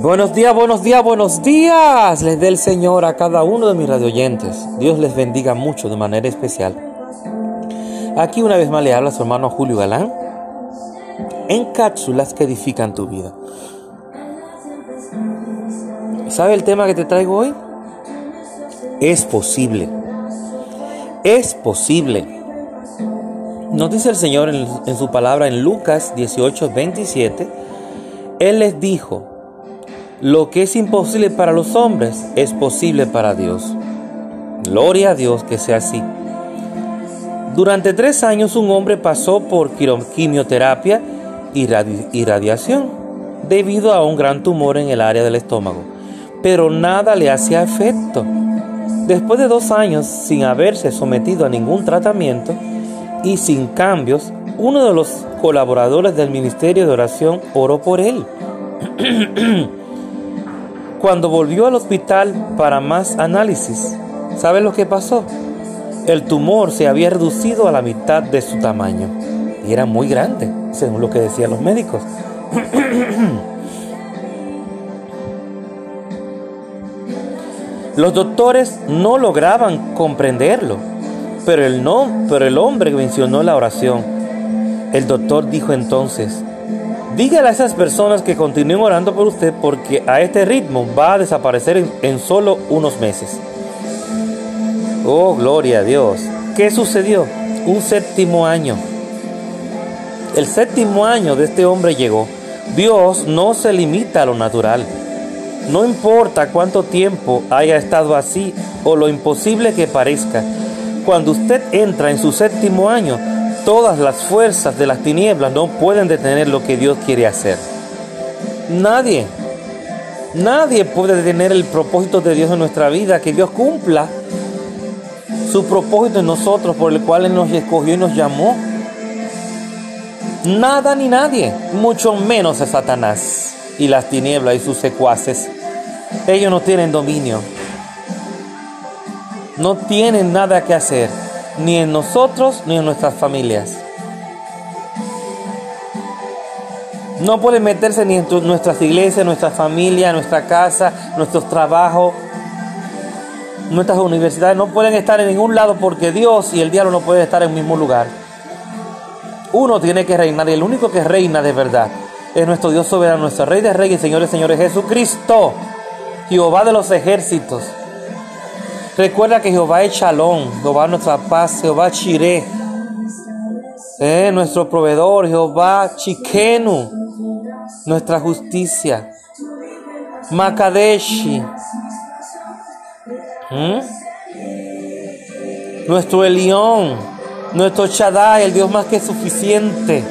Buenos días, buenos días, buenos días. Les dé el Señor a cada uno de mis radioyentes. Dios les bendiga mucho de manera especial. Aquí una vez más le habla su hermano Julio Galán en cápsulas que edifican tu vida. ¿Sabe el tema que te traigo hoy? Es posible. Es posible. Nos dice el Señor en, en su palabra en Lucas 18, 27. Él les dijo, lo que es imposible para los hombres es posible para Dios. Gloria a Dios que sea así. Durante tres años un hombre pasó por quimioterapia y radiación debido a un gran tumor en el área del estómago, pero nada le hacía efecto. Después de dos años sin haberse sometido a ningún tratamiento y sin cambios, uno de los colaboradores del Ministerio de Oración oró por él. Cuando volvió al hospital para más análisis, ¿sabe lo que pasó? El tumor se había reducido a la mitad de su tamaño y era muy grande, según lo que decían los médicos. Los doctores no lograban comprenderlo, pero el, no, pero el hombre mencionó la oración. El doctor dijo entonces, Dígale a esas personas que continúen orando por usted porque a este ritmo va a desaparecer en, en, solo unos meses. Oh, gloria a Dios. ¿Qué sucedió? Un séptimo año. El séptimo año de este hombre llegó. Dios no se limita a lo natural. No importa cuánto tiempo haya estado así o lo imposible que parezca. Cuando usted entra en su séptimo año, Todas las fuerzas de las tinieblas no pueden detener lo que Dios quiere hacer. Nadie, nadie puede detener el propósito de Dios en nuestra vida, que Dios cumpla su propósito en nosotros por el cual Él nos escogió y nos llamó. Nada ni nadie, mucho menos a Satanás y las tinieblas y sus secuaces. Ellos no tienen dominio. No tienen nada que hacer ni en nosotros ni en nuestras familias. No pueden meterse ni en nuestras iglesias, nuestra familia, nuestra casa, nuestros trabajos, nuestras universidades. No pueden estar en ningún lado porque Dios y el diablo no pueden estar en el mismo lugar. Uno tiene que reinar y el único que reina de verdad es nuestro Dios soberano, nuestro Rey de Reyes y Señores, Señores Jesucristo, Jehová de los ejércitos. Recuerda que Jehová es Shalom, Jehová nuestra paz, Jehová Chiré, eh, nuestro proveedor, Jehová Chiquenu, nuestra justicia, Makadeshi, nuestro Elión, nuestro Shaddai, el Dios más que suficiente.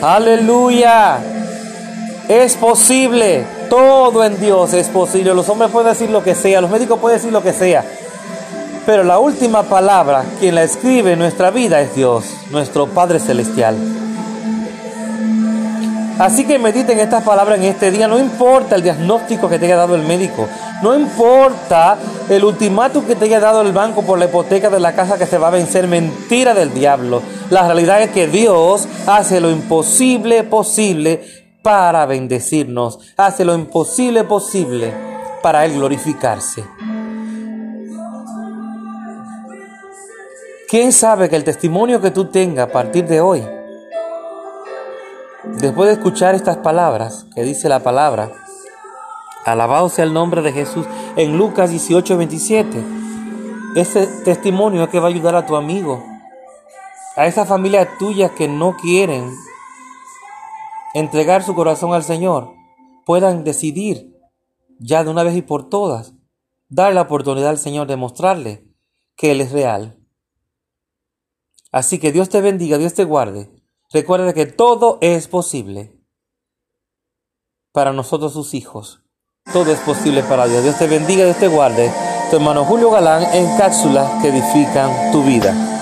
Aleluya. Es posible, todo en Dios es posible. Los hombres pueden decir lo que sea, los médicos pueden decir lo que sea. Pero la última palabra, quien la escribe en nuestra vida es Dios, nuestro Padre Celestial. Así que mediten estas palabras en este día. No importa el diagnóstico que te haya dado el médico. No importa el ultimátum que te haya dado el banco por la hipoteca de la casa que se va a vencer. Mentira del diablo. La realidad es que Dios hace lo imposible posible para bendecirnos. Hace lo imposible posible para Él glorificarse. ¿Quién sabe que el testimonio que tú tengas a partir de hoy, después de escuchar estas palabras que dice la palabra, alabado sea el nombre de Jesús en Lucas 18, 27, ese testimonio es que va a ayudar a tu amigo, a esa familia tuya que no quieren entregar su corazón al Señor, puedan decidir ya de una vez y por todas, dar la oportunidad al Señor de mostrarle que Él es real Así que Dios te bendiga, Dios te guarde. Recuerda que todo es posible para nosotros sus hijos. Todo es posible para Dios. Dios te bendiga, Dios te guarde. Tu hermano Julio Galán en cápsulas que edifican tu vida.